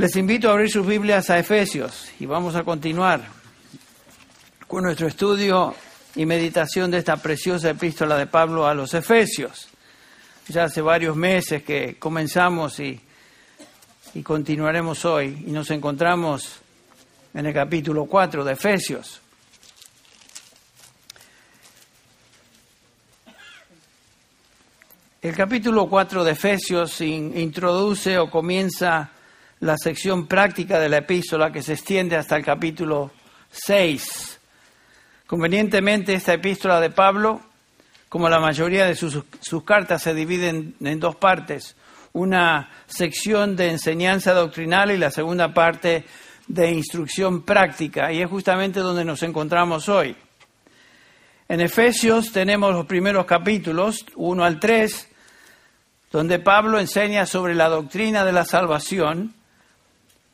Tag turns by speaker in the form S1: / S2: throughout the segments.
S1: Les invito a abrir sus Biblias a Efesios y vamos a continuar con nuestro estudio y meditación de esta preciosa epístola de Pablo a los Efesios. Ya hace varios meses que comenzamos y, continuaremos hoy y nos encontramos en el capítulo 4 de Efesios. El capítulo 4 de Efesios introduce o comienza la sección práctica de la epístola que se extiende hasta el capítulo 6. Convenientemente, esta epístola de Pablo, como la mayoría de sus, sus cartas, se divide en, en dos partes. Una sección de enseñanza doctrinal y la segunda parte de instrucción práctica. Y es justamente donde nos encontramos hoy. En Efesios tenemos los primeros capítulos, 1 al 3, donde Pablo enseña sobre la doctrina de la salvación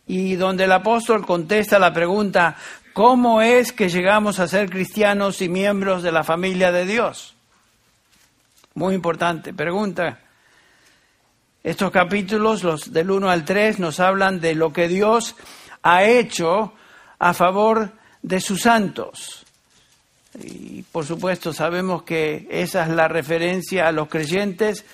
S1: y donde el apóstol contesta la pregunta, ¿cómo es que llegamos a ser cristianos y miembros de la familia de Dios? Muy importante pregunta. Estos capítulos, los del 1 al 3, nos hablan de lo que Dios ha hecho a favor de sus santos. Y por supuesto sabemos que esa es la referencia a los creyentes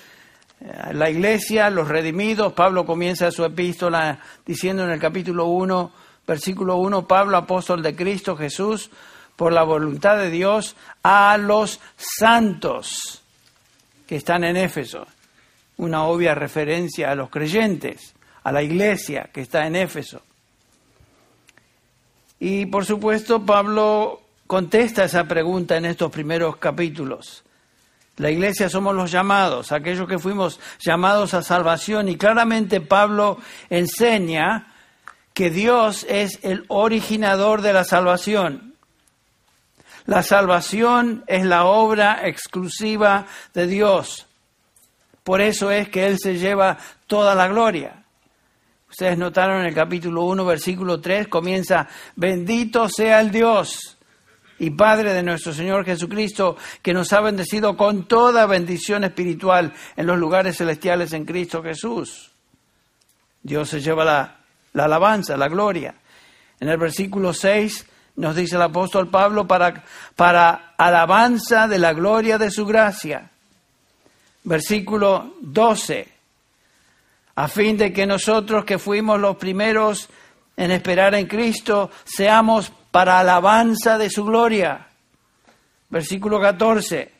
S1: la iglesia, los redimidos. Pablo comienza su epístola diciendo en el capítulo 1, versículo 1, Pablo, apóstol de Cristo Jesús, por la voluntad de Dios, a los santos que están en Éfeso. Una obvia referencia a los creyentes, a la iglesia que está en Éfeso. Y por supuesto, Pablo contesta esa pregunta en estos primeros capítulos. La iglesia somos los llamados, aquellos que fuimos llamados a salvación. Y claramente Pablo enseña que Dios es el originador de la salvación. La salvación es la obra exclusiva de Dios. Por eso es que Él se lleva toda la gloria. Ustedes notaron en el capítulo 1, versículo 3, comienza, bendito sea el Dios y Padre de nuestro Señor Jesucristo, que nos ha bendecido con toda bendición espiritual en los lugares celestiales en Cristo Jesús. Dios se lleva la, alabanza, la gloria. En el versículo 6 nos dice el apóstol Pablo para, para alabanza de la gloria de su gracia. Versículo 12, a fin de que nosotros que fuimos los primeros en esperar en Cristo, seamos para alabanza de su gloria. Versículo 14,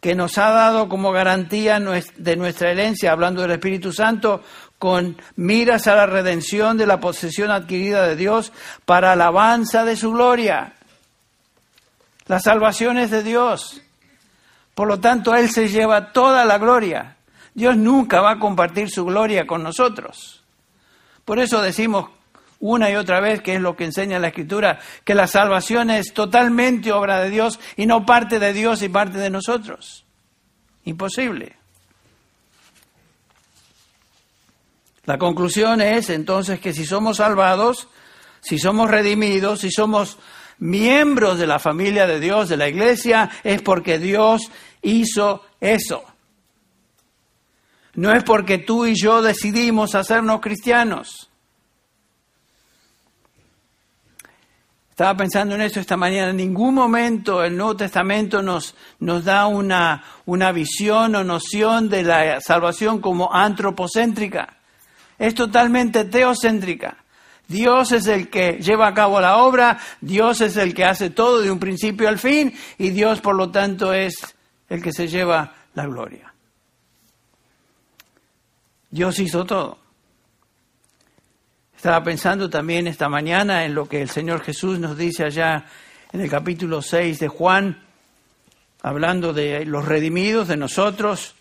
S1: que nos ha dado como garantía de nuestra herencia, hablando del Espíritu Santo, con miras a la redención de la posesión adquirida de Dios para alabanza de su gloria. La salvación es de Dios. Por lo tanto, Él se lleva toda la gloria. Dios nunca va a compartir su gloria con nosotros. Por eso decimos una y otra vez, que es lo que enseña la Escritura, que la salvación es totalmente obra de Dios y no parte de Dios y parte de nosotros. Imposible. La conclusión es entonces que si somos salvados, si somos redimidos, si somos miembros de la familia de Dios, de la iglesia, es porque Dios hizo eso. No es porque tú y yo decidimos hacernos cristianos. Estaba pensando en esto esta mañana. En ningún momento el Nuevo Testamento nos, nos da una, una visión o noción de la salvación como antropocéntrica. Es totalmente teocéntrica. Dios es el que lleva a cabo la obra, Dios es el que hace todo de un principio al fin y Dios por lo tanto es el que se lleva la gloria. Dios hizo todo. Estaba pensando también esta mañana en lo que el Señor Jesús nos dice allá en el capítulo 6 de Juan, hablando de los redimidos, de nosotros,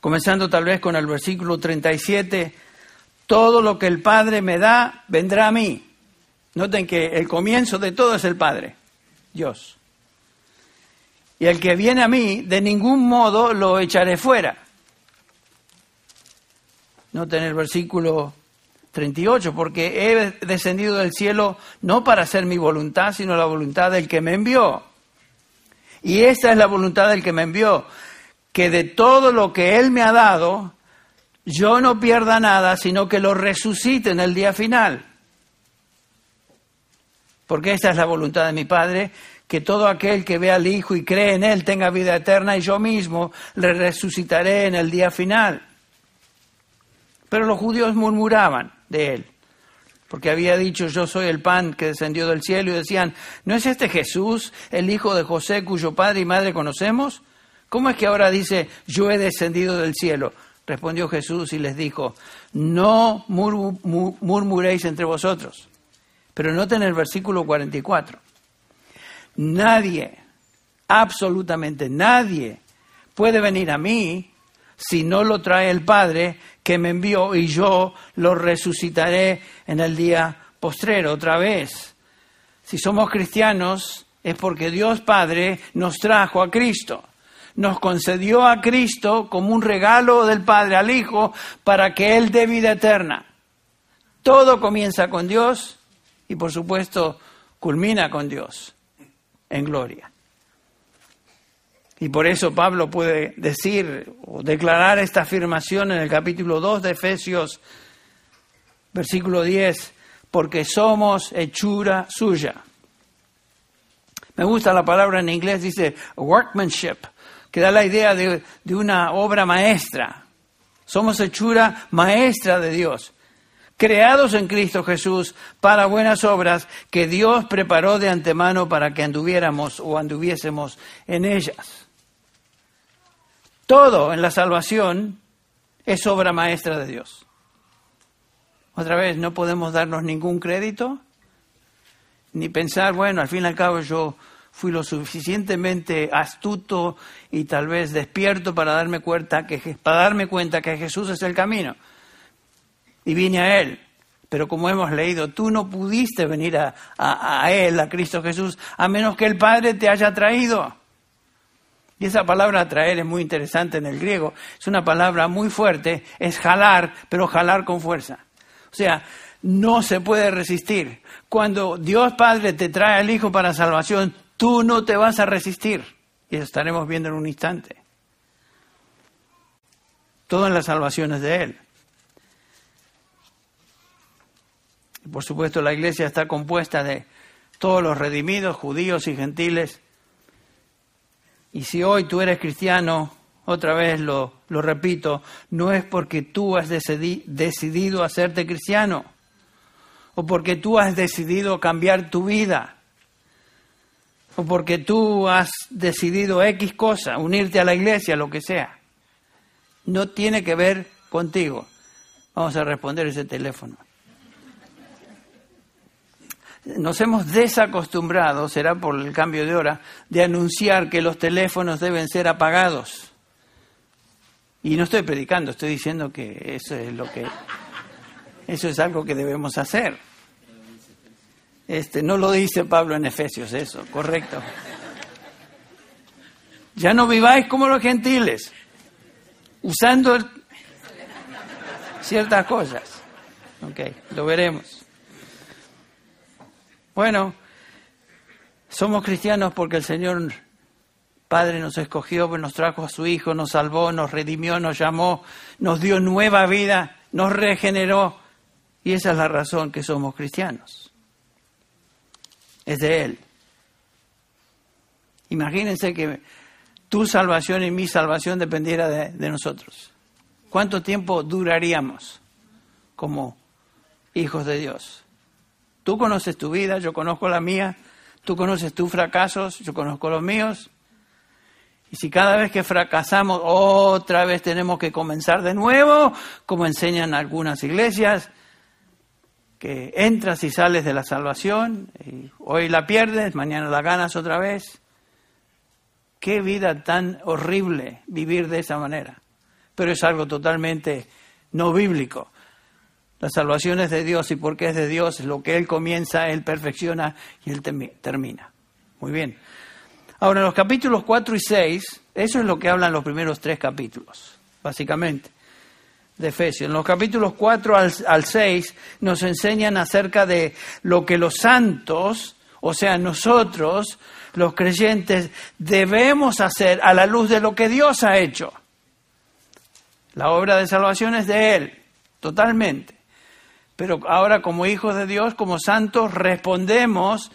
S1: comenzando tal vez con el versículo 37, todo lo que el Padre me da vendrá a mí. Noten que el comienzo de todo es el Padre, Dios. Y el que viene a mí, de ningún modo lo echaré fuera. Noten el versículo 38, porque he descendido del cielo no para hacer mi voluntad, sino la voluntad del que me envió. Y esta es la voluntad del que me envió, que de todo lo que Él me ha dado, yo no pierda nada, sino que lo resucite en el día final. Porque esta es la voluntad de mi Padre, que todo aquel que ve al Hijo y cree en Él tenga vida eterna y yo mismo le resucitaré en el día final. Pero los judíos murmuraban de Él, porque había dicho yo soy el pan que descendió del cielo y decían, ¿no es este Jesús, el hijo de José cuyo padre y madre conocemos? ¿Cómo es que ahora dice yo he descendido del cielo? Respondió Jesús y les dijo, no murmuréis entre vosotros. Pero noten el versículo 44. Nadie, absolutamente nadie, puede venir a mí si no lo trae el Padre que me envió y yo lo resucitaré en el día postrero otra vez. Si somos cristianos es porque Dios Padre nos trajo a Cristo. Nos concedió a Cristo como un regalo del Padre al Hijo para que Él dé vida eterna. Todo comienza con Dios y por supuesto culmina con Dios en gloria. Y por eso Pablo puede decir o declarar esta afirmación en el capítulo 2 de Efesios, versículo 10, porque somos hechura suya. Me gusta la palabra en inglés, dice workmanship, que da la idea de, de una obra maestra. Somos hechura maestra de Dios creados en Cristo Jesús para buenas obras que Dios preparó de antemano para que anduviéramos o anduviésemos en ellas. Todo en la salvación es obra maestra de Dios. Otra vez, no podemos darnos ningún crédito, ni pensar, bueno, al fin y al cabo yo fui lo suficientemente astuto y tal vez despierto para darme cuenta que, para darme cuenta que Jesús es el camino y vine a Él. Pero como hemos leído, tú no pudiste venir a, Él, a Cristo Jesús, a menos que el Padre te haya traído. Y esa palabra traer es muy interesante en el griego. Es una palabra muy fuerte, es jalar, pero jalar con fuerza. O sea, no se puede resistir. Cuando Dios Padre te trae al Hijo para salvación, tú no te vas a resistir. Y eso estaremos viendo en un instante. Todo en las salvaciones de Él. Por supuesto, la iglesia está compuesta de todos los redimidos, judíos y gentiles. Y si hoy tú eres cristiano, otra vez lo, lo repito, no es porque tú has decidido hacerte cristiano o porque tú has decidido cambiar tu vida o porque tú has decidido X cosa, unirte a la iglesia, lo que sea. No tiene que ver contigo. Vamos a responder ese teléfono nos hemos desacostumbrado, será por el cambio de hora, de anunciar que los teléfonos deben ser apagados. Y no estoy predicando, estoy diciendo que eso es lo que eso es algo que debemos hacer. Este, no lo dice Pablo en Efesios eso, correcto. Ya no viváis como los gentiles, usando ciertas cosas. Ok, lo veremos. Bueno, somos cristianos porque el Señor Padre nos escogió, nos trajo a su Hijo, nos salvó, nos redimió, nos llamó, nos dio nueva vida, nos regeneró. Y esa es la razón que somos cristianos. Es de Él. Imagínense que tu salvación y mi salvación dependiera de, de nosotros. ¿Cuánto tiempo duraríamos como hijos de Dios? Tú conoces tu vida, yo conozco la mía, tú conoces tus fracasos, yo conozco los míos. Y si cada vez que fracasamos otra vez tenemos que comenzar de nuevo, como enseñan algunas iglesias, que entras y sales de la salvación, y hoy la pierdes, mañana la ganas otra vez. Qué vida tan horrible vivir de esa manera. Pero es algo totalmente no bíblico. La salvación es de Dios y porque es de Dios, lo que Él comienza, Él perfecciona y Él termina. Muy bien. Ahora, en los capítulos 4 y 6, eso es lo que hablan los primeros tres capítulos, básicamente, de Efesios. En los capítulos 4 al, al 6 nos enseñan acerca de lo que los santos, o sea, nosotros, los creyentes, debemos hacer a la luz de lo que Dios ha hecho La obra de salvación es de Él, totalmente. Pero ahora como hijos de Dios, como santos, respondemos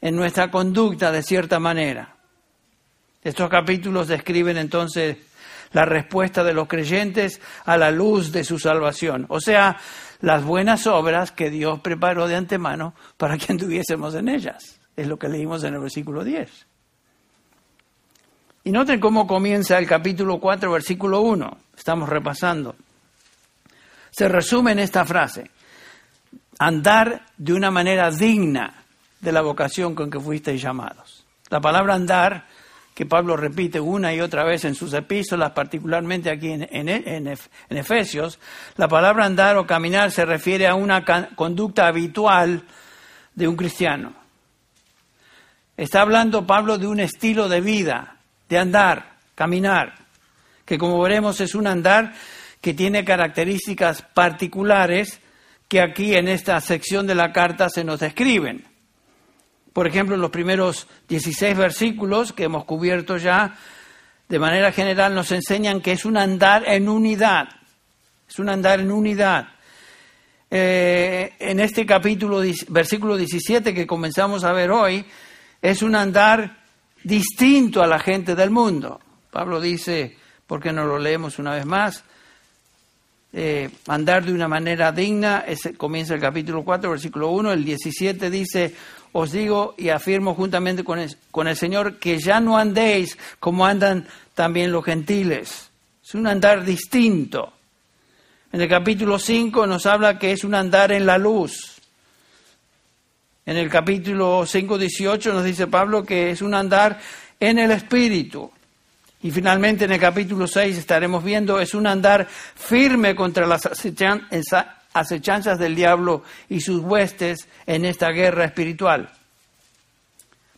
S1: en nuestra conducta de cierta manera. Estos capítulos describen entonces la respuesta de los creyentes a la luz de su salvación, o sea, las buenas obras que Dios preparó de antemano para que anduviésemos en ellas. Es lo que leímos en el versículo 10. Y noten cómo comienza el capítulo 4, versículo 1. Estamos repasando. Se resume en esta frase. Andar de una manera digna de la vocación con que fuisteis llamados. La palabra andar, que Pablo repite una y otra vez en sus epístolas, particularmente aquí en, en Efesios, la palabra andar o caminar se refiere a una conducta habitual de un cristiano. Está hablando Pablo de un estilo de vida, de andar, caminar, que como veremos es un andar que tiene características particulares que aquí en esta sección de la carta se nos describen. Por ejemplo, en los primeros 16 versículos que hemos cubierto ya, de manera general nos enseñan que es un andar en unidad, es un andar en unidad. Eh, en este capítulo, versículo 17 que comenzamos a ver hoy, es un andar distinto a la gente del mundo. Pablo dice, ¿por qué no lo leemos una vez más? Eh, andar de una manera digna, comienza el capítulo 4, versículo 1, el 17 dice, os digo y afirmo juntamente con el, con el Señor que ya no andéis como andan también los gentiles. Es un andar distinto. En el capítulo 5 nos habla que es un andar en la luz. En el capítulo 5, 18 nos dice Pablo que es un andar en el Espíritu. Y finalmente en el capítulo 6 estaremos viendo, es un andar firme contra las acechanzas del diablo y sus huestes en esta guerra espiritual.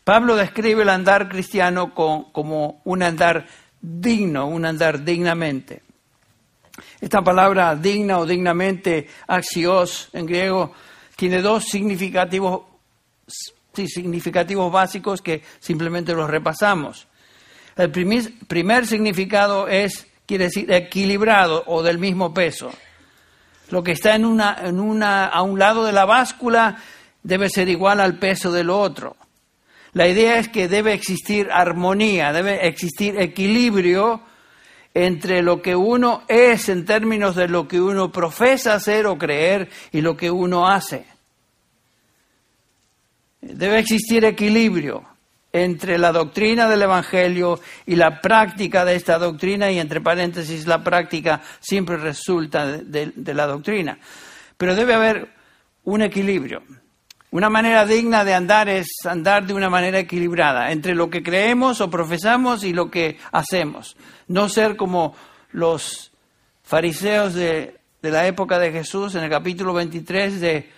S1: Pablo describe el andar cristiano como un andar digno, un andar dignamente. Esta palabra digna o dignamente, axios en griego, tiene dos significativos significativos básicos que simplemente los repasamos. El primer, significado es, quiere decir, equilibrado o del mismo peso. Lo que está en una, en una, a un lado de la báscula debe ser igual al peso del otro. La idea es que debe existir armonía, debe existir equilibrio entre lo que uno es en términos de lo que uno profesa hacer o creer y lo que uno hace. Debe existir equilibrio entre la doctrina del Evangelio y la práctica de esta doctrina, y entre paréntesis, la práctica siempre resulta de, la doctrina. Pero debe haber un equilibrio. Una manera digna de andar es andar de una manera equilibrada entre lo que creemos o profesamos y lo que hacemos. No ser como los fariseos de, de la época de Jesús en el capítulo 23 de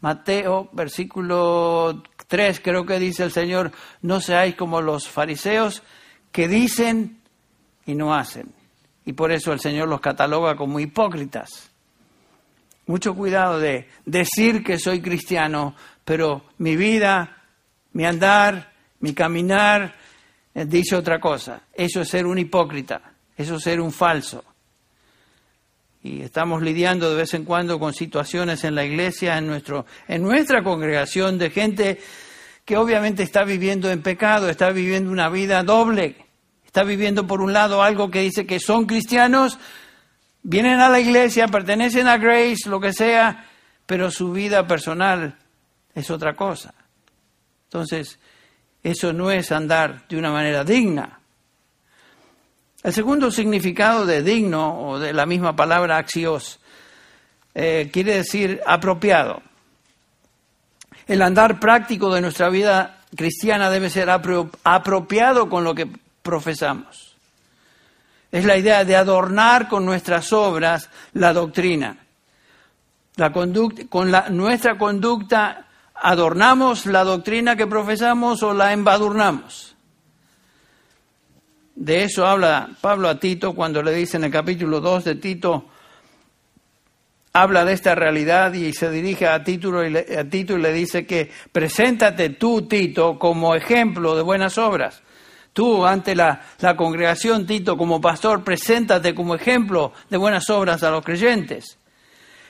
S1: Mateo, versículo 3, creo que dice el Señor, no seáis como los fariseos que dicen y no hacen. Y por eso el Señor los cataloga como hipócritas. Mucho cuidado de decir que soy cristiano, pero mi vida, mi andar, mi caminar, eh, dice otra cosa. Eso es ser un hipócrita, eso es ser un falso y estamos lidiando de vez en cuando con situaciones en la iglesia, en, nuestro, en nuestra congregación, de gente que obviamente está viviendo en pecado, está viviendo una vida doble, está viviendo por un lado algo que dice que son cristianos, vienen a la iglesia, pertenecen a Grace, lo que sea, pero su vida personal es otra cosa. Entonces, eso no es andar de una manera digna. El segundo significado de digno, o de la misma palabra axios, eh, quiere decir apropiado. El andar práctico de nuestra vida cristiana debe ser apropiado con lo que profesamos. Es la idea de adornar con nuestras obras la doctrina. La con la, nuestra conducta adornamos la doctrina que profesamos o la embadurnamos. De eso habla Pablo a Tito cuando le dice en el capítulo 2 de Tito, habla de esta realidad y se dirige a Tito, y le, dice que preséntate tú, Tito, como ejemplo de buenas obras, Tú ante la, la, congregación, Tito, como pastor, preséntate como ejemplo de buenas obras a los creyentes.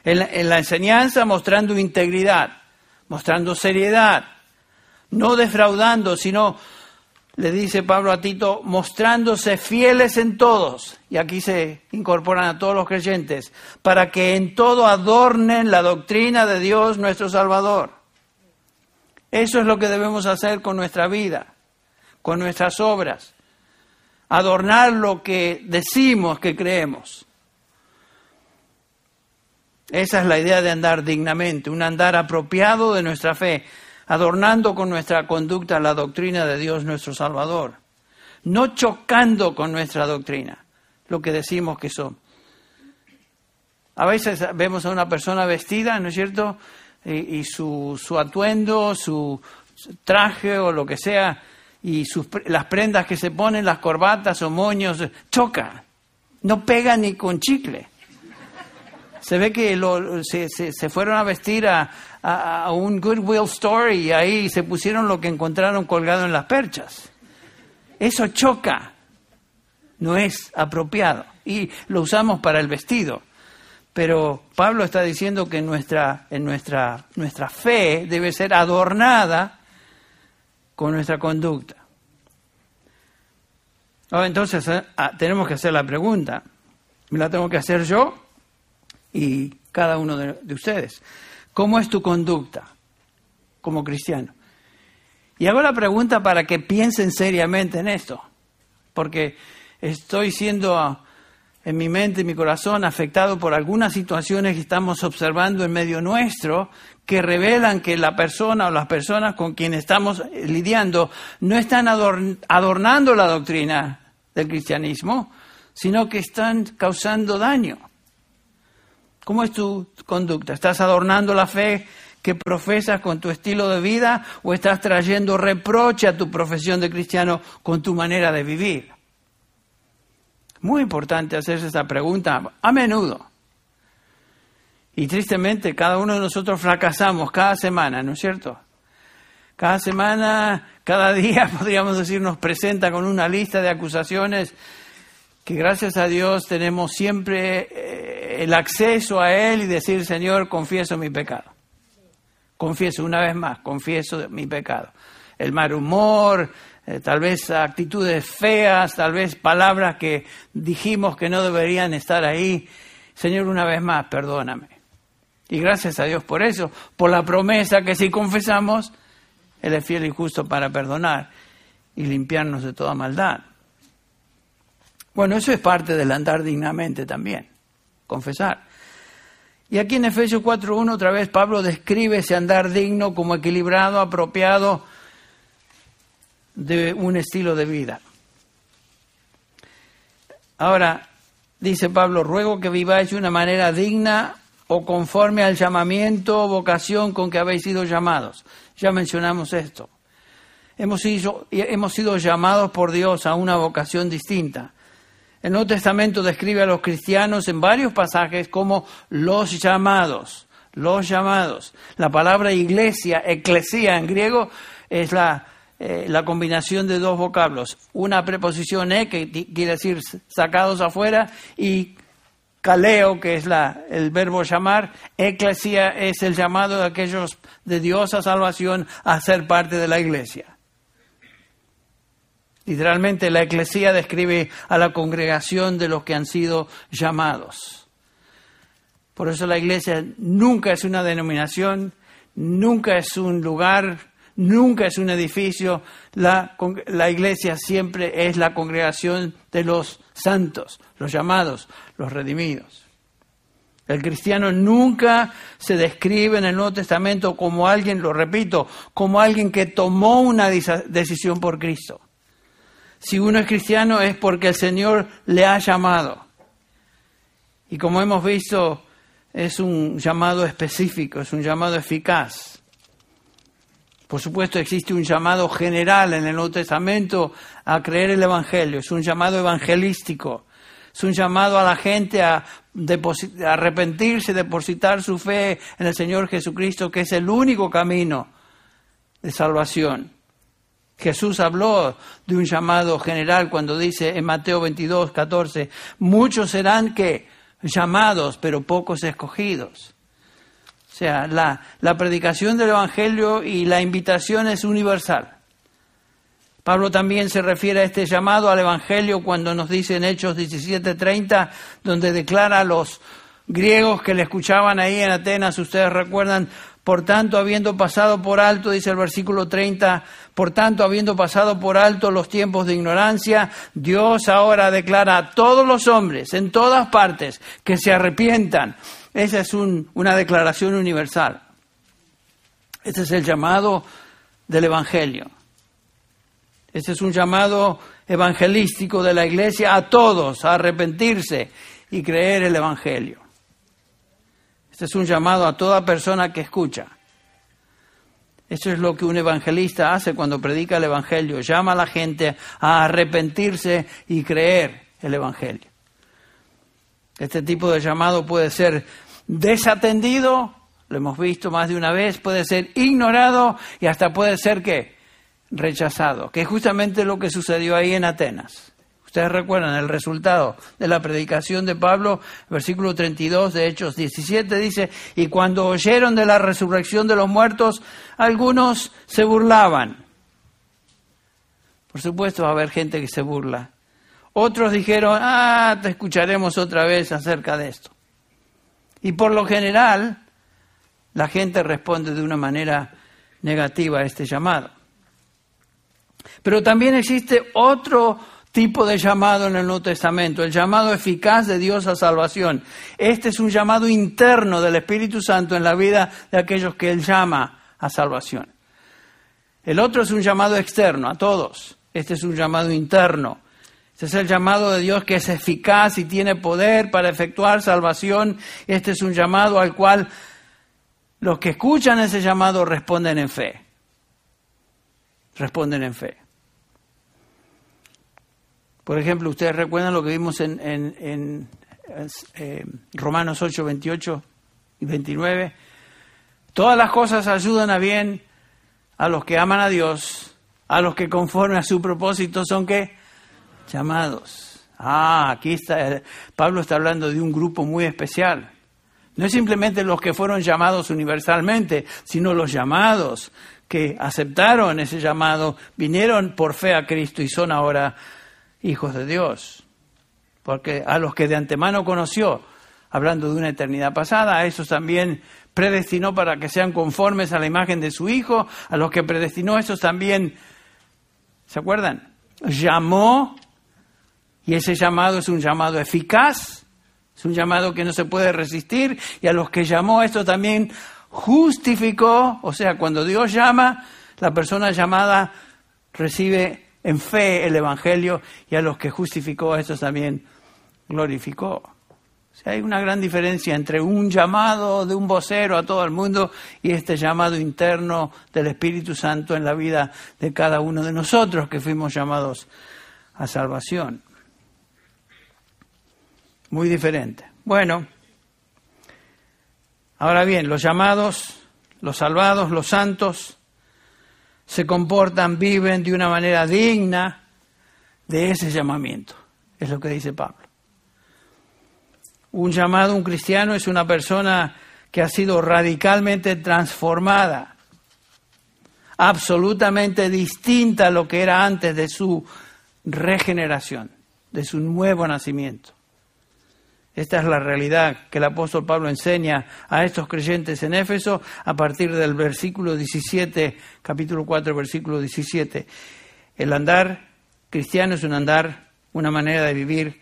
S1: En la, en la enseñanza mostrando integridad, mostrando seriedad, no defraudando, sino, le dice Pablo a Tito, mostrándose fieles en todos, y aquí se incorporan a todos los creyentes, para que en todo adornen la doctrina de Dios nuestro Salvador. Eso es lo que debemos hacer con nuestra vida con nuestras obras, adornar lo que decimos que creemos. Esa es la idea de andar dignamente, un andar apropiado de nuestra fe, adornando con nuestra conducta la doctrina de Dios nuestro Salvador, no chocando con nuestra doctrina, lo que decimos que son. A veces vemos a una persona vestida, ¿no es cierto? Y, su, su atuendo, su traje o lo que sea, y las prendas que se ponen, las corbatas o moños, choca, no pega ni con chicle. Se ve que se, fueron a vestir a, a, un Goodwill Store y ahí se pusieron lo que encontraron colgado en las perchas. Eso choca, no es apropiado y lo usamos para el vestido. Pero Pablo está diciendo que nuestra, en nuestra, nuestra fe debe ser adornada con nuestra conducta. entonces eh, ah, tenemos que hacer la pregunta. Me la tengo que hacer yo y cada uno de, de ustedes. ¿Cómo es tu conducta como cristiano? Y hago la pregunta para que piensen seriamente en esto, porque estoy siendo en mi mente, en mi corazón, afectado por algunas situaciones que estamos observando en medio nuestro que revelan que la persona o las personas con quienes estamos lidiando no están adornando la doctrina del cristianismo, sino que están causando daño. ¿Cómo es tu conducta? ¿Estás adornando la fe que profesas con tu estilo de vida o estás trayendo reproche a tu profesión de cristiano con tu manera de vivir? Muy importante hacerse esa pregunta a menudo. Y tristemente cada uno de nosotros fracasamos cada semana, ¿no es cierto? Cada semana, cada día, podríamos decir, nos presenta con una lista de acusaciones que gracias a Dios tenemos siempre eh, el acceso a Él y decir, Señor, confieso mi pecado. Confieso una vez más, confieso mi pecado. El mal humor, eh, tal vez actitudes feas, tal vez palabras que dijimos que no deberían estar ahí. Señor, una vez más, perdóname. Y gracias a Dios por eso, por la promesa que si confesamos, Él es fiel y justo para perdonar y limpiarnos de toda maldad. Bueno, eso es parte del andar dignamente también, confesar. Y aquí en Efesios 4.1 otra vez Pablo describe ese andar digno como equilibrado, apropiado, de un estilo de vida. Ahora, dice Pablo, ruego que viváis de una manera digna o conforme al llamamiento o vocación con que habéis sido llamados. Ya mencionamos esto. Hemos sido, hemos sido llamados por Dios a una vocación distinta. El Nuevo Testamento describe a los cristianos en varios pasajes como los llamados, los llamados. La palabra iglesia, eclesía en griego, es la eh, la combinación de dos vocablos, una preposición e, que quiere decir sacados afuera, y caleo, que es la, el verbo llamar, eclesia es el llamado de aquellos de Dios a salvación a ser parte de la iglesia. Literalmente la eclesia describe a la congregación de los que han sido llamados. Por eso la iglesia nunca es una denominación, nunca es un lugar nunca es un edificio, la, iglesia siempre es la congregación de los santos, los llamados, los redimidos. El cristiano nunca se describe en el Nuevo Testamento como alguien, lo repito, como alguien que tomó una decisión por Cristo. Si uno es cristiano es porque el Señor le ha llamado. Y como hemos visto, es un llamado específico, es un llamado eficaz. Por supuesto, existe un llamado general en el Nuevo Testamento a creer el Evangelio, es un llamado evangelístico, es un llamado a la gente a, arrepentirse, depositar su fe en el Señor Jesucristo, que es el único camino de salvación. Jesús habló de un llamado general cuando dice en Mateo 22, 14, muchos serán que llamados, pero pocos escogidos. O sea, la, la predicación del Evangelio y la invitación es universal. Pablo también se refiere a este llamado al Evangelio cuando nos dice en Hechos 17:30, donde declara a los griegos que le escuchaban ahí en Atenas, ustedes recuerdan, por tanto, habiendo pasado por alto, dice el versículo 30, por tanto, habiendo pasado por alto los tiempos de ignorancia, Dios ahora declara a todos los hombres en todas partes que se arrepientan. Esa es una declaración universal. Este es el llamado del Evangelio. Este es un llamado evangelístico de la Iglesia a todos a arrepentirse y creer el Evangelio. Este es un llamado a toda persona que escucha. Eso es lo que un evangelista hace cuando predica el Evangelio. Llama a la gente a arrepentirse y creer el Evangelio. Este tipo de llamado puede ser desatendido, lo hemos visto más de una vez, puede ser ignorado y hasta puede ser que rechazado, que es justamente lo que sucedió ahí en Atenas. Ustedes recuerdan el resultado de la predicación de Pablo, versículo 32 de Hechos 17 dice, y cuando oyeron de la resurrección de los muertos, algunos se burlaban. Por supuesto va a haber gente que se burla. Otros dijeron, ah, te escucharemos otra vez acerca de esto. Y por lo general, la gente responde de una manera negativa a este llamado. Pero también existe otro tipo de llamado en el Nuevo Testamento, el llamado eficaz de Dios a salvación. Este es un llamado interno del Espíritu Santo en la vida de aquellos que Él llama a salvación. El otro es un llamado externo a todos. Este es un llamado interno. Este es el llamado de Dios que es eficaz y tiene poder para efectuar salvación. Este es un llamado al cual los que escuchan ese llamado responden en fe. Responden en fe. Por ejemplo, ustedes recuerdan lo que vimos en, en, eh, Romanos 8, 28 y 29. Todas las cosas ayudan a bien a los que aman a Dios, a los que conforme a su propósito son que llamados. Ah, aquí está, Pablo está hablando de un grupo muy especial. No es simplemente los que fueron llamados universalmente, sino los llamados que aceptaron ese llamado, vinieron por fe a Cristo y son ahora hijos de Dios. Porque a los que de antemano conoció, hablando de una eternidad pasada, a esos también predestinó para que sean conformes a la imagen de su Hijo, a los que predestinó, esos también, ¿se acuerdan? Llamó, y ese llamado es un llamado eficaz, es un llamado que no se puede resistir, y a los que llamó, esto también justificó, o sea, cuando Dios llama, la persona llamada recibe en fe el Evangelio y a los que justificó a también glorificó. O sea, hay una gran diferencia entre un llamado de un vocero a todo el mundo y este llamado interno del Espíritu Santo en la vida de cada uno de nosotros que fuimos llamados a salvación. Muy diferente. Bueno, ahora bien, los llamados, los salvados, los santos, se comportan, viven de una manera digna de ese llamamiento. Es lo que dice Pablo. Un llamado, un cristiano, es una persona que ha sido radicalmente transformada, absolutamente distinta a lo que era antes de su regeneración, de su nuevo nacimiento. Esta es la realidad que el apóstol Pablo enseña a estos creyentes en Éfeso a partir del versículo 17, capítulo 4, versículo 17. El andar cristiano es un andar, una manera de vivir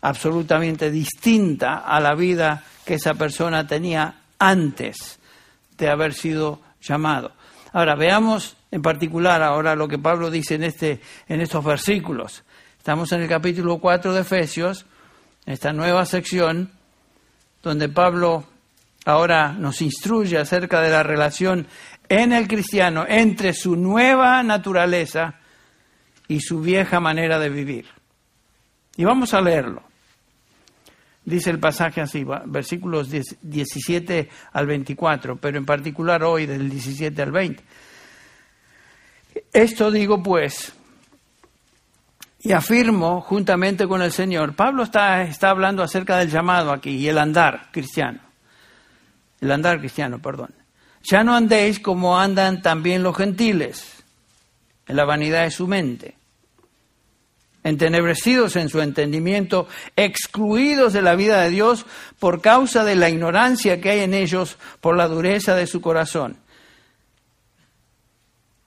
S1: absolutamente distinta a la vida que esa persona tenía antes de haber sido llamado. Ahora veamos en particular ahora lo que Pablo dice en, este, en estos versículos. Estamos en el capítulo 4 de Efesios esta nueva sección donde Pablo ahora nos instruye acerca de la relación en el cristiano entre su nueva naturaleza y su vieja manera de vivir. Y vamos a leerlo. Dice el pasaje así, versículos 17 al 24, pero en particular hoy del 17 al 20. Esto digo pues, y afirmo juntamente con el Señor, Pablo está, está hablando acerca del llamado aquí y el andar cristiano, el andar cristiano, perdón. Ya no andéis como andan también los gentiles, en la vanidad de su mente entenebrecidos en su entendimiento, excluidos de la vida de Dios por causa de la ignorancia que hay en ellos por la dureza de su corazón.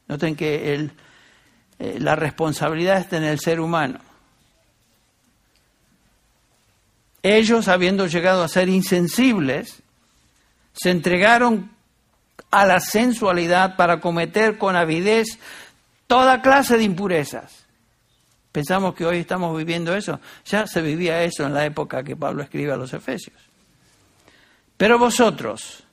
S1: Noten que el, eh, la responsabilidad está en el ser humano. Ellos, habiendo llegado a ser insensibles, se entregaron a la sensualidad para cometer con avidez toda clase de impurezas. Pensamos que hoy estamos viviendo eso. Ya se vivía eso en la época que Pablo escribe a los Efesios. Pero vosotros,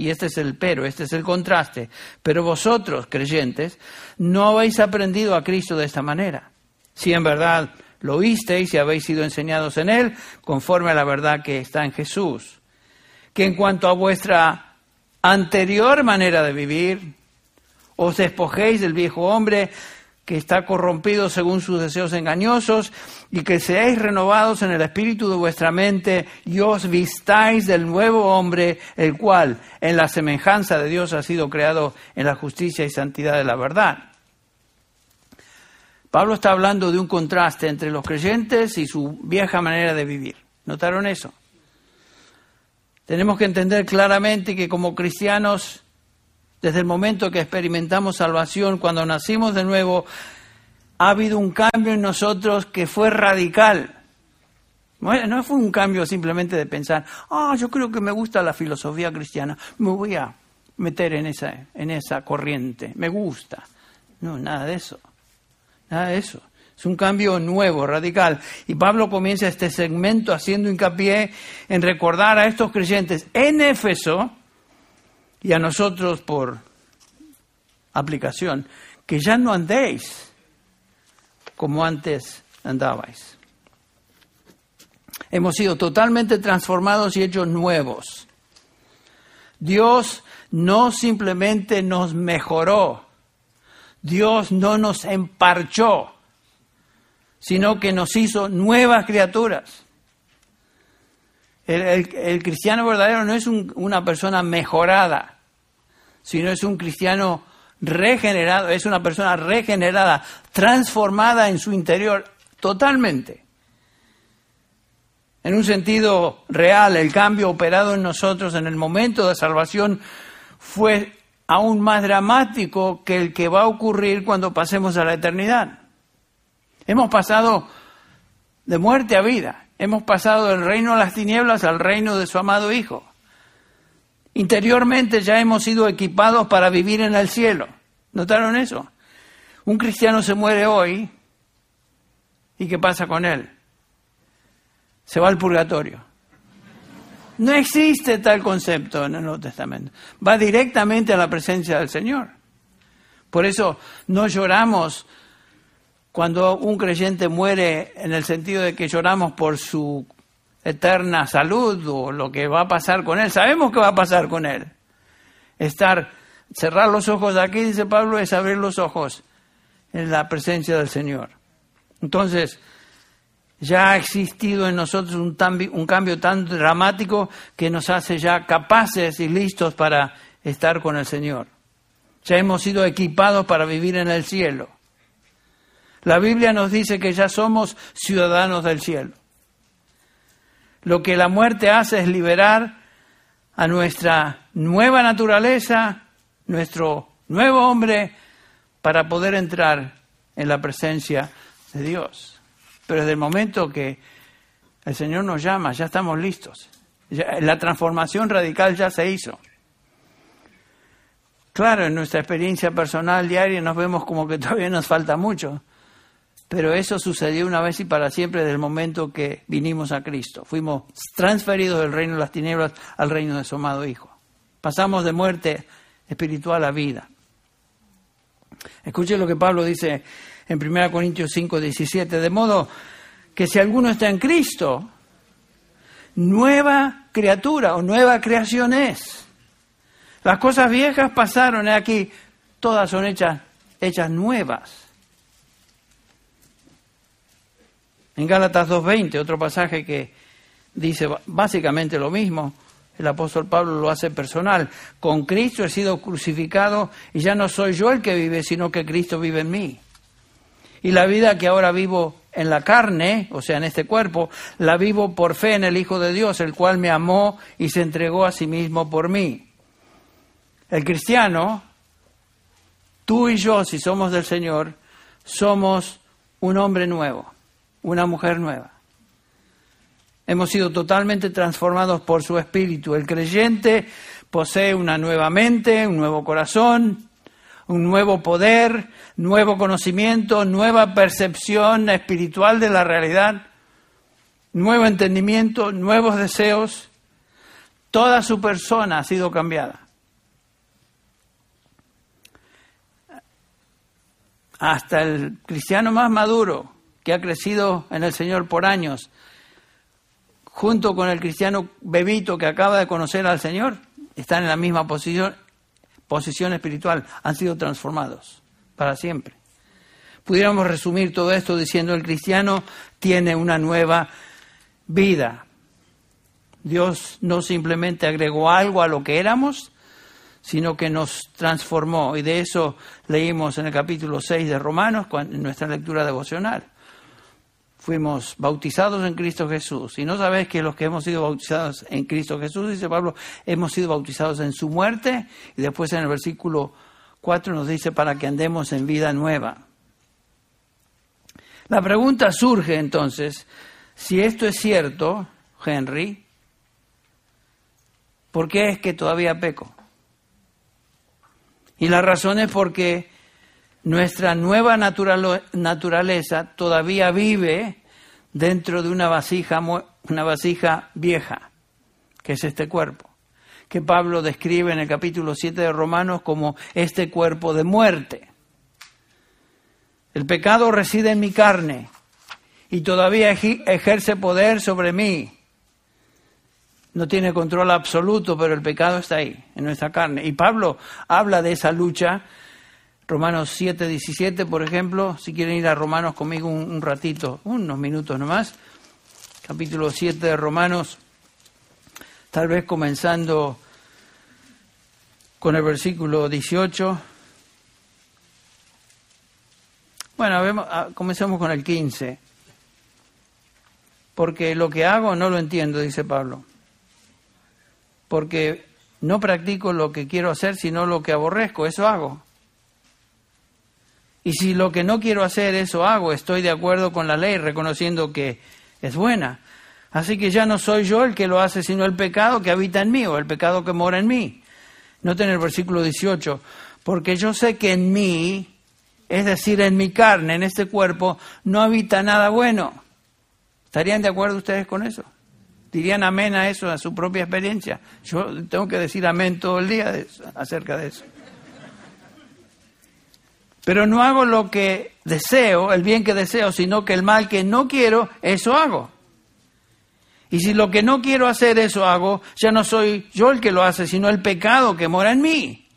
S1: y este es el pero, este es el contraste, pero vosotros, creyentes, no habéis aprendido a Cristo de esta manera. Si en verdad lo oísteis y habéis sido enseñados en Él, conforme a la verdad que está en Jesús. Que en cuanto a vuestra anterior manera de vivir, os despojéis del viejo hombre que está corrompido según sus deseos engañosos, y que seáis renovados en el espíritu de vuestra mente y os vistáis del nuevo hombre, el cual en la semejanza de Dios ha sido creado en la justicia y santidad de la verdad. Pablo está hablando de un contraste entre los creyentes y su vieja manera de vivir. ¿Notaron eso? Tenemos que entender claramente que como cristianos desde el momento que experimentamos salvación, cuando nacimos de nuevo, ha habido un cambio en nosotros que fue radical. No fue un cambio simplemente de pensar, ah, yo creo que me gusta la filosofía cristiana, me voy a meter en esa, en esa corriente, me gusta. No, nada de eso. Nada de eso. Es un cambio nuevo, radical. Y Pablo comienza este segmento haciendo hincapié en recordar a estos creyentes en Éfeso y a nosotros por aplicación, que ya no andéis como antes andabais. Hemos sido totalmente transformados y hechos nuevos. Dios no simplemente nos mejoró, Dios no nos emparchó, sino que nos hizo nuevas criaturas. El, cristiano verdadero no es una persona mejorada, sino es un cristiano regenerado, es una persona regenerada, transformada en su interior totalmente. En un sentido real, el cambio operado en nosotros en el momento de salvación fue aún más dramático que el que va a ocurrir cuando pasemos a la eternidad. Hemos pasado de muerte a vida. Hemos pasado del reino de las tinieblas al reino de su amado Hijo. Interiormente ya hemos sido equipados para vivir en el cielo. ¿Notaron eso? Un cristiano se muere hoy y ¿qué pasa con él? Se va al purgatorio. No existe tal concepto en el Nuevo Testamento. Va directamente a la presencia del Señor. Por eso no lloramos cuando un creyente muere en el sentido de que lloramos por su eterna salud o lo que va a pasar con él, sabemos que va a pasar con él. Estar, cerrar los ojos aquí, dice Pablo, es abrir los ojos en la presencia del Señor. Entonces, ya ha existido en nosotros un, un cambio tan dramático que nos hace ya capaces y listos para estar con el Señor. Ya hemos sido equipados para vivir en el cielo. La Biblia nos dice que ya somos ciudadanos del cielo. Lo que la muerte hace es liberar a nuestra nueva naturaleza, nuestro nuevo hombre, para poder entrar en la presencia de Dios. Pero desde el momento que el Señor nos llama, ya estamos listos. la transformación radical ya se hizo. Claro, en nuestra experiencia personal diaria nos vemos como que todavía nos falta mucho, pero eso sucedió una vez y para siempre desde el momento que vinimos a Cristo. Fuimos transferidos del reino de las tinieblas al reino de su amado Hijo. Pasamos de muerte espiritual a vida. Escuche lo que Pablo dice en 1 Corintios 5, 17. De modo que si alguno está en Cristo, nueva criatura o nueva creación es. Las cosas viejas pasaron, aquí todas son hechas hechas nuevas. En Gálatas 2.20, otro pasaje que dice básicamente lo mismo, el apóstol Pablo lo hace personal. Con Cristo he sido crucificado y ya no soy yo el que vive, sino que Cristo vive en mí. Y la vida que ahora vivo en la carne, o sea, en este cuerpo, la vivo por fe en el Hijo de Dios, el cual me amó y se entregó a sí mismo por mí. El cristiano, tú y yo, si somos del Señor, somos un hombre nuevo, una mujer nueva. Hemos sido totalmente transformados por su espíritu. El creyente posee una nueva mente, un nuevo corazón, un nuevo poder, nuevo conocimiento, nueva percepción espiritual de la realidad, nuevo entendimiento, nuevos deseos. Toda su persona ha sido cambiada. Hasta el cristiano más maduro, que ha crecido en el Señor por años, junto con el cristiano bebito que acaba de conocer al Señor, están en la misma posición, posición espiritual, han sido transformados para siempre. Pudiéramos resumir todo esto diciendo el cristiano tiene una nueva vida. Dios no simplemente agregó algo a lo que éramos, sino que nos transformó. Y de eso leímos en el capítulo 6 de Romanos, en nuestra lectura devocional fuimos bautizados en Cristo Jesús. Y no sabes que los que hemos sido bautizados en Cristo Jesús, dice Pablo, hemos sido bautizados en su muerte. Y después en el versículo 4 nos dice para que andemos en vida nueva. La pregunta surge entonces, si esto es cierto, Henry, ¿por qué es que todavía peco? Y la razón es porque nuestra nueva naturaleza todavía vive dentro de una vasija, una vasija vieja, que es este cuerpo, que Pablo describe en el capítulo 7 de Romanos como este cuerpo de muerte. El pecado reside en mi carne y todavía ejerce poder sobre mí. No tiene control absoluto, pero el pecado está ahí, en nuestra carne. Y Pablo habla de esa lucha Romanos 7, 17, por ejemplo, si quieren ir a Romanos conmigo un, ratito, unos minutos nomás, capítulo 7 de Romanos, tal vez comenzando con el versículo 18. Bueno, ah, comencemos con el 15. Porque lo que hago no lo entiendo, dice Pablo. Porque no practico lo que quiero hacer, sino lo que aborrezco, eso hago. Y si lo que no quiero hacer, eso hago, estoy de acuerdo con la ley, reconociendo que es buena. Así que ya no soy yo el que lo hace, sino el pecado que habita en mí o el pecado que mora en mí. Noten el versículo 18, porque yo sé que en mí, es decir, en mi carne, en este cuerpo, no habita nada bueno. ¿Estarían de acuerdo ustedes con eso? ¿Dirían amén a eso, a su propia experiencia? Yo tengo que decir amén todo el día acerca de eso. Pero no hago lo que deseo, el bien que deseo, sino que el mal que no quiero, eso hago. Y si lo que no quiero hacer, eso hago, ya no soy yo el que lo hace, sino el pecado que mora en mí.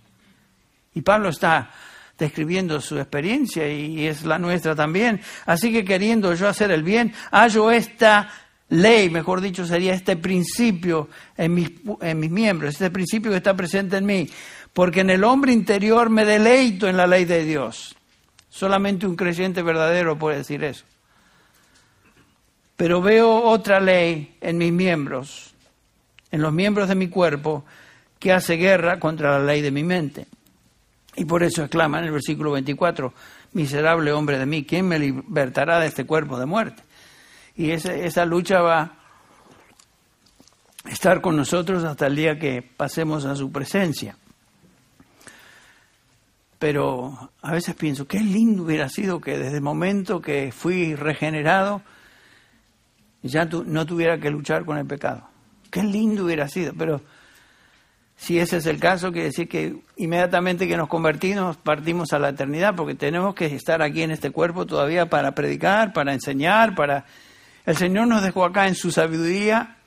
S1: Y Pablo está describiendo su experiencia y es la nuestra también. Así que queriendo yo hacer el bien, hallo esta ley, mejor dicho, sería este principio en mis, en mis miembros, este principio que está presente en mí porque en el hombre interior me deleito en la ley de Dios. Solamente un creyente verdadero puede decir eso. Pero veo otra ley en mis miembros, en los miembros de mi cuerpo, que hace guerra contra la ley de mi mente. Y por eso exclama en el versículo 24, miserable hombre de mí, ¿quién me libertará de este cuerpo de muerte? Y esa, esa lucha va a estar con nosotros hasta el día que pasemos a su presencia pero a veces pienso, qué lindo hubiera sido que desde el momento que fui regenerado ya no tuviera que luchar con el pecado. Qué lindo hubiera sido, pero si ese es el caso, quiere decir que inmediatamente que nos convertimos partimos a la eternidad, porque tenemos que estar aquí en este cuerpo todavía para predicar, para enseñar, para... El Señor nos dejó acá en su sabiduría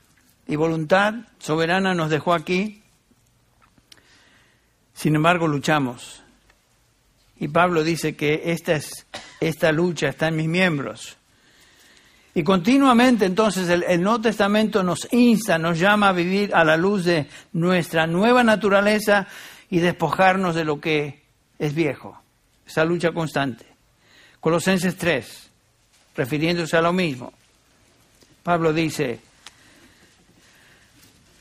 S1: y voluntad soberana, nos dejó aquí. Sin embargo, luchamos Y Pablo dice que esta, es, esta lucha está en mis miembros. Y continuamente entonces el, el, Nuevo Testamento nos insta, nos llama a vivir a la luz de nuestra nueva naturaleza y despojarnos de lo que es viejo. Esa lucha constante. Colosenses 3, refiriéndose a lo mismo. Pablo dice,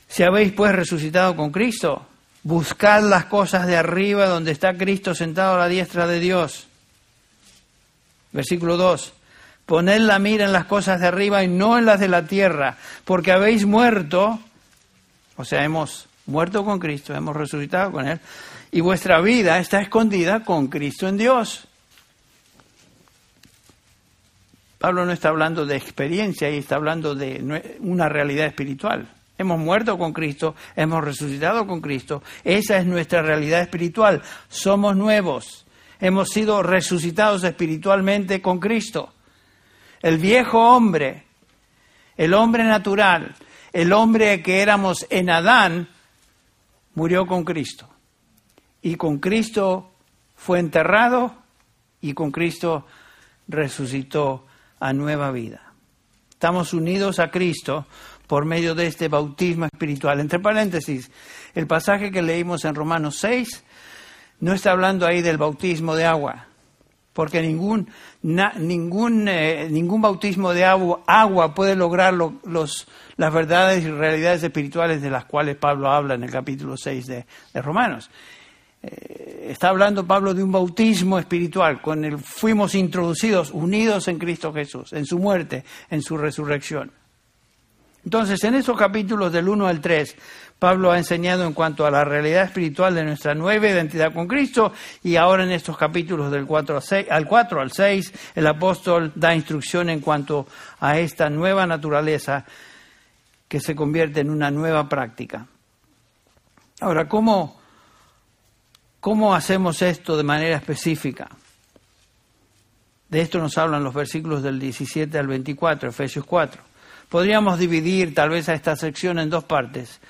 S1: si habéis pues resucitado con Cristo, buscad las cosas de arriba donde está Cristo sentado a la diestra de Dios. Versículo 2. Poned la mira en las cosas de arriba y no en las de la tierra, porque habéis muerto, o sea, hemos muerto con Cristo, hemos resucitado con Él, y vuestra vida está escondida con Cristo en Dios. Pablo no está hablando de experiencia y está hablando de una realidad espiritual. Hemos muerto con Cristo, hemos resucitado con Cristo. Esa es nuestra realidad espiritual. Somos nuevos. Hemos sido resucitados espiritualmente con Cristo. El viejo hombre, el hombre natural, el hombre que éramos en Adán, murió con Cristo. Y con Cristo fue enterrado y con Cristo resucitó a nueva vida. Estamos unidos a Cristo por medio de este bautismo espiritual. Entre paréntesis, el pasaje que leímos en Romanos 6 no está hablando ahí del bautismo de agua porque ningún, ningún, eh, ningún bautismo de agua, agua puede lograr los, las verdades y realidades espirituales de las cuales Pablo habla en el capítulo 6 de, Romanos. Eh, está hablando Pablo de un bautismo espiritual, con el fuimos introducidos, unidos en Cristo Jesús, en su muerte, en su resurrección. Entonces, en esos capítulos del 1 al 3, Pablo ha enseñado en cuanto a la realidad espiritual de nuestra nueva identidad con Cristo y ahora en estos capítulos del 4 al 6, al 4 al 6 el apóstol da instrucción en cuanto a esta nueva naturaleza que se convierte en una nueva práctica. Ahora, ¿cómo, cómo hacemos esto de manera específica? De esto nos hablan los versículos del 17 al 24, Efesios 4. Podríamos dividir tal vez a esta sección en dos partes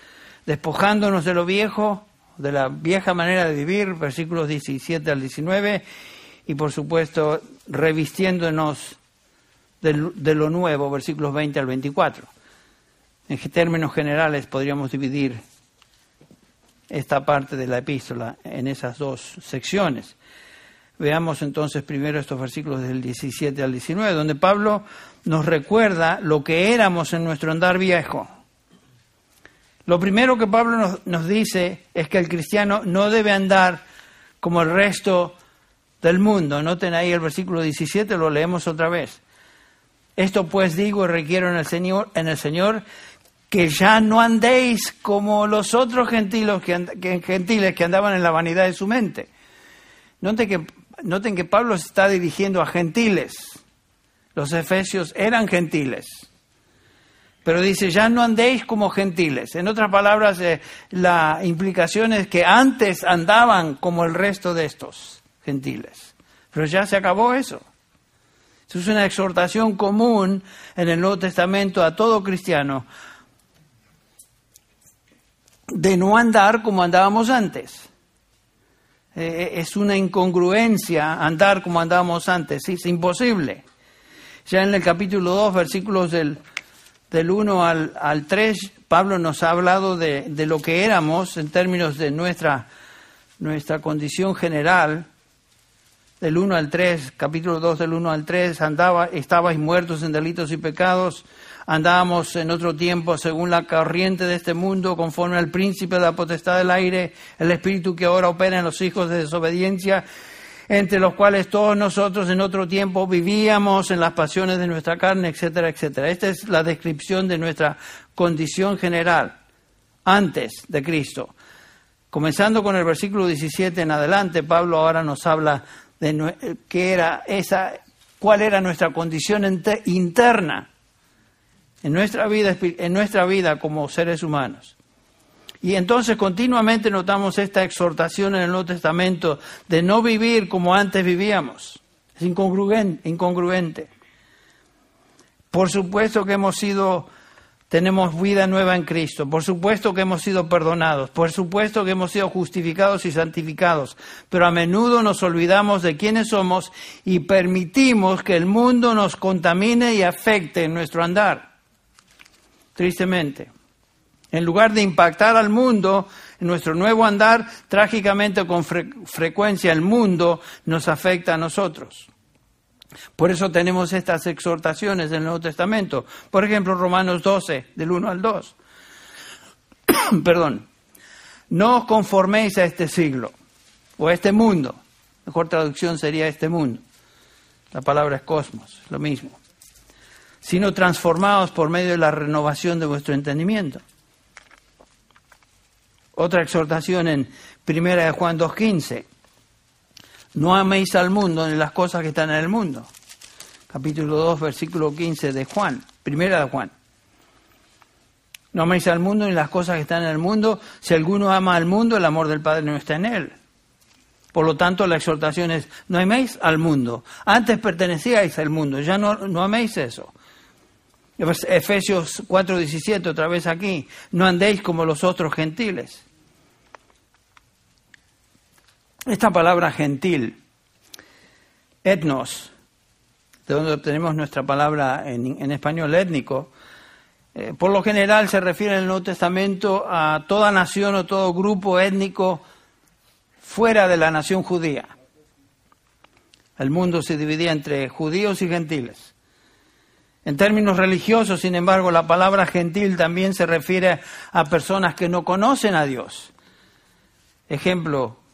S1: despojándonos de lo viejo, de la vieja manera de vivir, versículos 17 al 19, y por supuesto revistiéndonos de, lo nuevo, versículos 20 al 24. En términos generales podríamos dividir esta parte de la epístola en esas dos secciones. Veamos entonces primero estos versículos del 17 al 19, donde Pablo nos recuerda lo que éramos en nuestro andar viejo. Lo primero que Pablo nos, dice es que el cristiano no debe andar como el resto del mundo. Noten ahí el versículo 17, lo leemos otra vez. Esto pues digo y requiero en el Señor, en el Señor que ya no andéis como los otros gentiles que, gentiles que andaban en la vanidad de su mente. Noten que, noten que Pablo se está dirigiendo a gentiles. Los efesios eran gentiles. Pero dice, ya no andéis como gentiles. En otras palabras, eh, la implicación es que antes andaban como el resto de estos gentiles. Pero ya se acabó eso. Eso es una exhortación común en el Nuevo Testamento a todo cristiano de no andar como andábamos antes. Eh, eh, es una incongruencia andar como andábamos antes, es imposible. Ya en el capítulo 2, versículos del del 1 al, al 3, Pablo nos ha hablado de, de, lo que éramos en términos de nuestra, nuestra condición general. Del 1 al 3, capítulo 2 del 1 al 3, andaba, estabais muertos en delitos y pecados, andábamos en otro tiempo según la corriente de este mundo, conforme al príncipe de la potestad del aire, el espíritu que ahora opera en los hijos de desobediencia, entre los cuales todos nosotros en otro tiempo vivíamos en las pasiones de nuestra carne, etcétera, etcétera. Esta es la descripción de nuestra condición general antes de Cristo. Comenzando con el versículo 17 en adelante, Pablo ahora nos habla de qué era esa, cuál era nuestra condición interna en nuestra vida, en nuestra vida como seres humanos. Y entonces continuamente notamos esta exhortación en el Nuevo Testamento de no vivir como antes vivíamos. Es incongruente. Por supuesto que hemos sido tenemos vida nueva en Cristo. Por supuesto que hemos sido perdonados, por supuesto que hemos sido justificados y santificados, pero a menudo nos olvidamos de quiénes somos y permitimos que el mundo nos contamine y afecte en nuestro andar. Tristemente. En lugar de impactar al mundo, en nuestro nuevo andar, trágicamente con frecuencia el mundo nos afecta a nosotros. Por eso tenemos estas exhortaciones del Nuevo Testamento. Por ejemplo, Romanos 12, del 1 al 2. Perdón. No os conforméis a este siglo o a este mundo. Mejor traducción sería este mundo. La palabra es cosmos, lo mismo. Sino transformados por medio de la renovación de vuestro entendimiento. Otra exhortación en 1 Juan 2.15 no améis al mundo ni las cosas que están en el mundo. Capítulo 2, versículo 15 de Juan, primera de Juan. No améis al mundo ni las cosas que están en el mundo. Si alguno ama al mundo, el amor del Padre no está en él. Por lo tanto, la exhortación es, no améis al mundo. Antes pertenecíais al mundo, ya no, no améis eso. Efesios 4:17, otra vez aquí, no andéis como los otros gentiles. Esta palabra gentil, etnos, de donde obtenemos nuestra palabra en, español étnico, eh, por lo general se refiere en el Nuevo Testamento a toda nación o todo grupo étnico fuera de la nación judía. El mundo se dividía entre judíos y gentiles. En términos religiosos, sin embargo, la palabra gentil también se refiere a personas que no conocen a Dios. Ejemplo,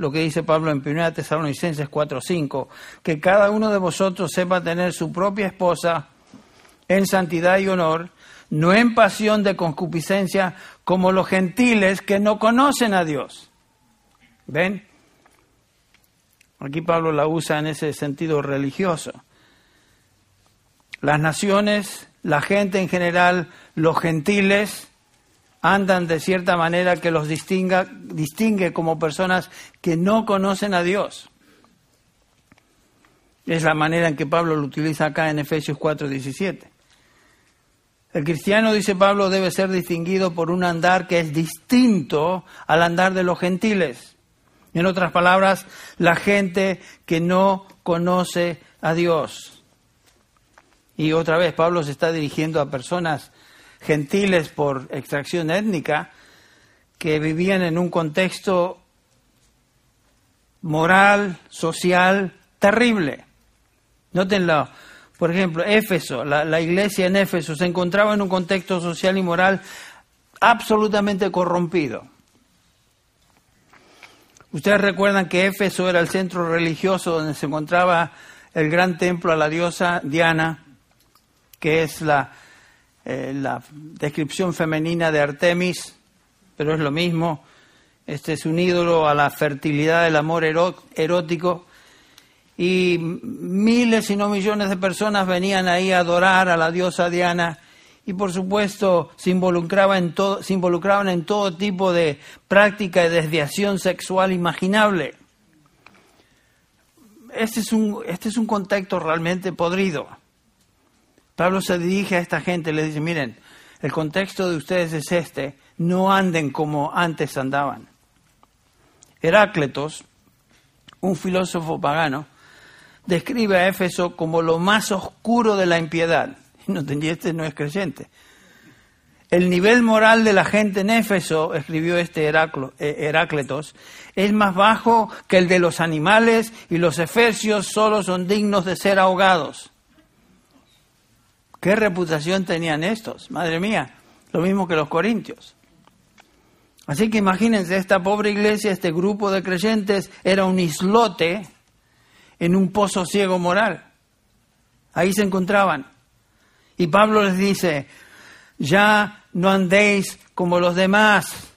S1: lo que dice Pablo en 1 Tesalonicenses 4:5, que cada uno de vosotros sepa tener su propia esposa en santidad y honor, no en pasión de concupiscencia como los gentiles que no conocen a Dios. ¿Ven? Aquí Pablo la usa en ese sentido religioso. Las naciones, la gente en general, los gentiles, andan de cierta manera que los distinga, distingue como personas que no conocen a Dios. Es la manera en que Pablo lo utiliza acá en Efesios 4:17. El cristiano, dice Pablo, debe ser distinguido por un andar que es distinto al andar de los gentiles. En otras palabras, la gente que no conoce a Dios. Y otra vez, Pablo se está dirigiendo a personas gentiles por extracción étnica que vivían en un contexto moral, social, terrible. Nótenlo, por ejemplo, Éfeso, la, la, iglesia en Éfeso se encontraba en un contexto social y moral absolutamente corrompido. Ustedes recuerdan que Éfeso era el centro religioso donde se encontraba el gran templo a la diosa Diana, que es la eh, la descripción femenina de Artemis, pero es lo mismo. Este es un ídolo a la fertilidad del amor erótico. Y miles y no millones de personas venían ahí a adorar a la diosa Diana y por supuesto se involucraban en todo, se involucraban en todo tipo de práctica de desviación sexual imaginable. Este es un, este es un contexto realmente podrido. Pablo se dirige a esta gente y le dice, miren, el contexto de ustedes es este, no anden como antes andaban. Herácletos, un filósofo pagano, describe a Éfeso como lo más oscuro de la impiedad. No, este no es creyente. El nivel moral de la gente en Éfeso, escribió este eh, Herácletos, es más bajo que el de los animales y los efesios solo son dignos de ser ahogados. ¿Qué reputación tenían estos? Madre mía, lo mismo que los corintios. Así que imagínense, esta pobre iglesia, este grupo de creyentes, era un islote en un pozo ciego moral. Ahí se encontraban. Y Pablo les dice, ya no andéis como los demás,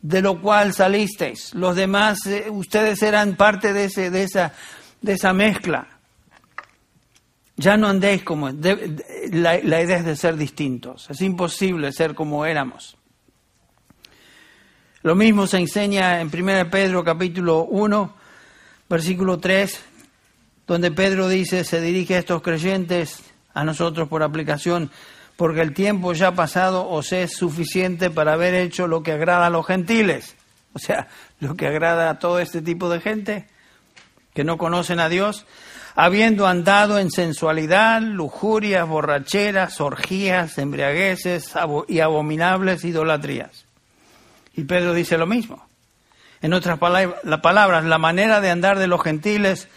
S1: de lo cual salisteis. Los demás, eh, ustedes eran parte de, ese, de, esa, de esa mezcla. Ya no andéis como... la, idea es de ser distintos. Es imposible ser como éramos. Lo mismo se enseña en 1 Pedro capítulo 1, versículo 3, donde Pedro dice, se dirige a estos creyentes, a nosotros por aplicación, porque el tiempo ya pasado os es suficiente para haber hecho lo que agrada a los gentiles. O sea, lo que agrada a todo este tipo de gente que no conocen a Dios, habiendo andado en sensualidad, lujurias, borracheras, orgías, embriagueces y abominables idolatrías. Y Pedro dice lo mismo. En otras palabras, la manera de andar de los gentiles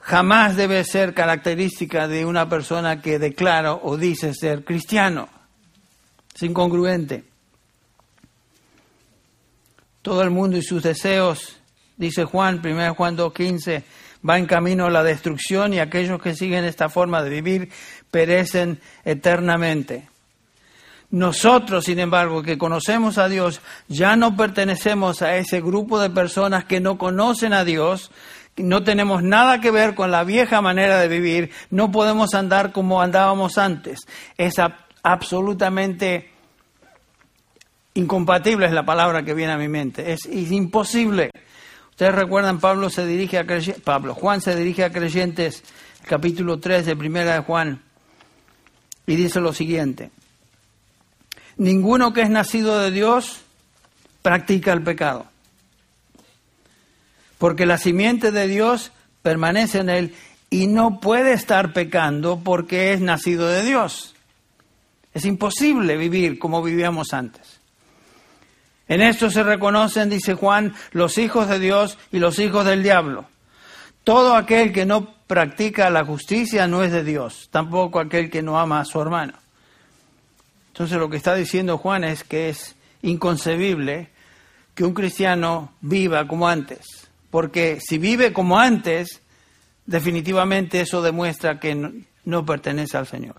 S1: jamás debe ser característica de una persona que declara o dice ser cristiano. Es incongruente. Todo el mundo y sus deseos, dice Juan, 1 Juan 2.15, va en camino la destrucción y aquellos que siguen esta forma de vivir perecen eternamente. Nosotros, sin embargo, que conocemos a Dios, ya no pertenecemos a ese grupo de personas que no conocen a Dios, no tenemos nada que ver con la vieja manera de vivir, no podemos andar como andábamos antes. Es absolutamente incompatible es la palabra que viene a mi mente, es, imposible. Ustedes recuerdan, Pablo se dirige a Pablo, Juan se dirige a creyentes, capítulo 3 de Primera de Juan, y dice lo siguiente. Ninguno que es nacido de Dios practica el pecado. Porque la simiente de Dios permanece en él y no puede estar pecando porque es nacido de Dios. Es imposible vivir como vivíamos antes. En esto se reconocen, dice Juan, los hijos de Dios y los hijos del diablo. Todo aquel que no practica la justicia no es de Dios, tampoco aquel que no ama a su hermano. Entonces lo que está diciendo Juan es que es inconcebible que un cristiano viva como antes, porque si vive como antes, definitivamente eso demuestra que no, pertenece al Señor,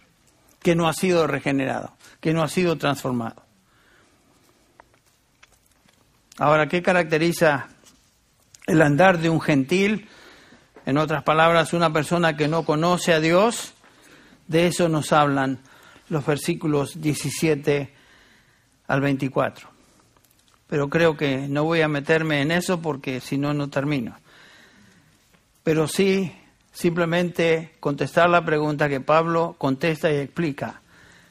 S1: que no ha sido regenerado, que no ha sido transformado. Ahora, ¿qué caracteriza el andar de un gentil? En otras palabras, una persona que no conoce a Dios, de eso nos hablan los versículos 17 al 24. Pero creo que no voy a meterme en eso porque si no, no termino. Pero sí, simplemente contestar la pregunta que Pablo contesta y explica.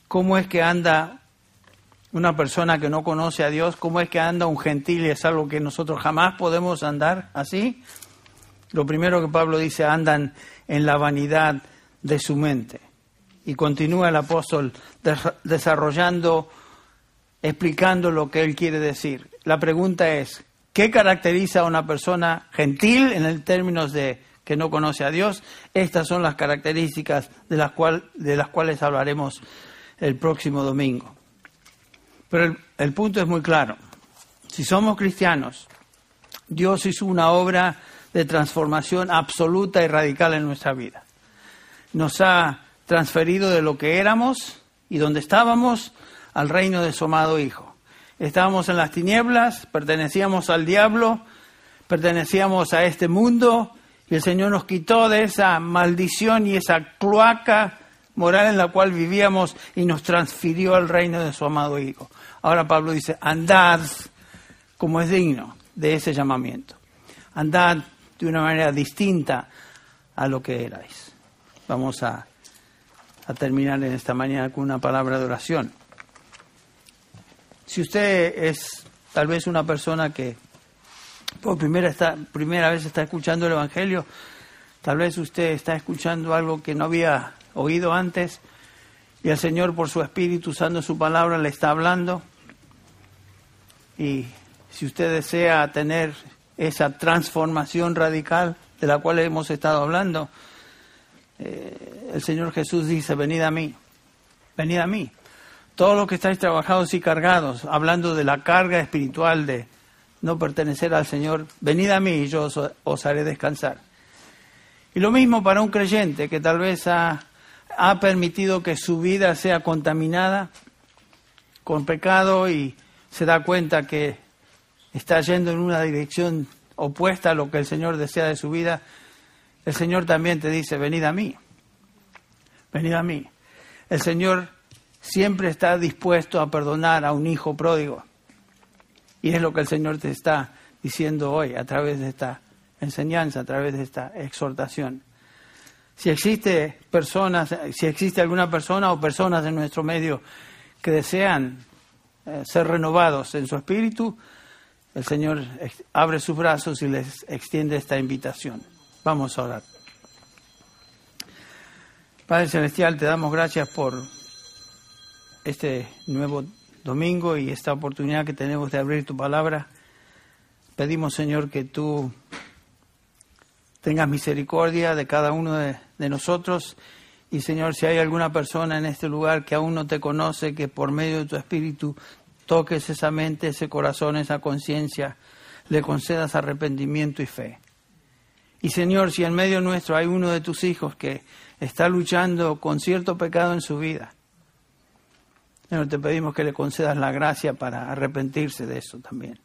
S1: ¿Cómo es que anda una persona que no conoce a Dios? ¿Cómo es que anda un gentil y es algo que nosotros jamás podemos andar así? Lo primero que Pablo dice, andan en la vanidad de su mente. Y continúa el apóstol desarrollando, explicando lo que él quiere decir. La pregunta es, ¿qué caracteriza a una persona gentil en términos de que no conoce a Dios? Estas son las características de las, de las cuales hablaremos el próximo domingo. Pero el, punto es muy claro. Si somos cristianos, Dios hizo una obra de transformación absoluta y radical en nuestra vida. Nos ha transferido de lo que éramos y donde estábamos al reino de su amado Hijo. Estábamos en las tinieblas, pertenecíamos al diablo, pertenecíamos a este mundo y el Señor nos quitó de esa maldición y esa cloaca moral en la cual vivíamos y nos transfirió al reino de su amado Hijo. Ahora Pablo dice, andad como es digno de ese llamamiento. Andad de una manera distinta a lo que erais. Vamos a terminar en esta mañana con una palabra de oración. Si usted es tal vez una persona que por primera, está, primera vez está escuchando el Evangelio, tal vez usted está escuchando algo que no había oído antes y el Señor por su Espíritu usando su palabra le está hablando. Y si usted desea tener esa transformación radical de la cual hemos estado hablando, eh, el Señor Jesús dice, venid a mí, venid a mí. Todos los que estáis trabajados y cargados, hablando de la carga espiritual de no pertenecer al Señor, venid a mí y yo os, haré descansar. Y lo mismo para un creyente que tal vez ha, ha permitido que su vida sea contaminada con pecado y se da cuenta que está yendo en una dirección opuesta a lo que el Señor desea de su vida, el Señor también te dice, venid a mí, venid a mí. El Señor siempre está dispuesto a perdonar a un hijo pródigo. Y es lo que el Señor te está diciendo hoy a través de esta enseñanza, a través de esta exhortación. Si existe personas, si existe alguna persona o personas en nuestro medio que desean eh, ser renovados en su espíritu, el Señor abre sus brazos y les extiende esta invitación. Vamos a orar. Padre Celestial, te damos gracias por este nuevo domingo y esta oportunidad que tenemos de abrir tu palabra. Pedimos, Señor, que tú tengas misericordia de cada uno de, de, nosotros. Y, Señor, si hay alguna persona en este lugar que aún no te conoce, que por medio de tu Espíritu toques esa mente, ese corazón, esa conciencia, le concedas arrepentimiento y fe. Y, Señor, si en medio nuestro hay uno de tus hijos que está luchando con cierto pecado en su vida. Señor, te pedimos que le concedas la gracia para arrepentirse de eso también.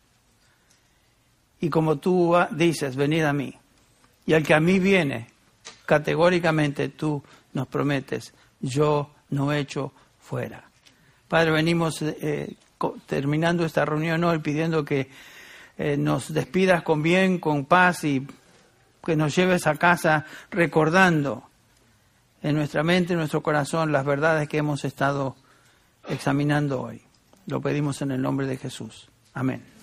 S1: Y como tú dices, venid a mí. Y al que a mí viene, categóricamente tú nos prometes, yo no echo fuera. Padre, venimos eh, terminando esta reunión hoy pidiendo que eh, nos despidas con bien, con paz y que nos lleves a casa recordando en nuestra mente, en nuestro corazón, las verdades que hemos estado examinando hoy. Lo pedimos en el nombre de Jesús. Amén.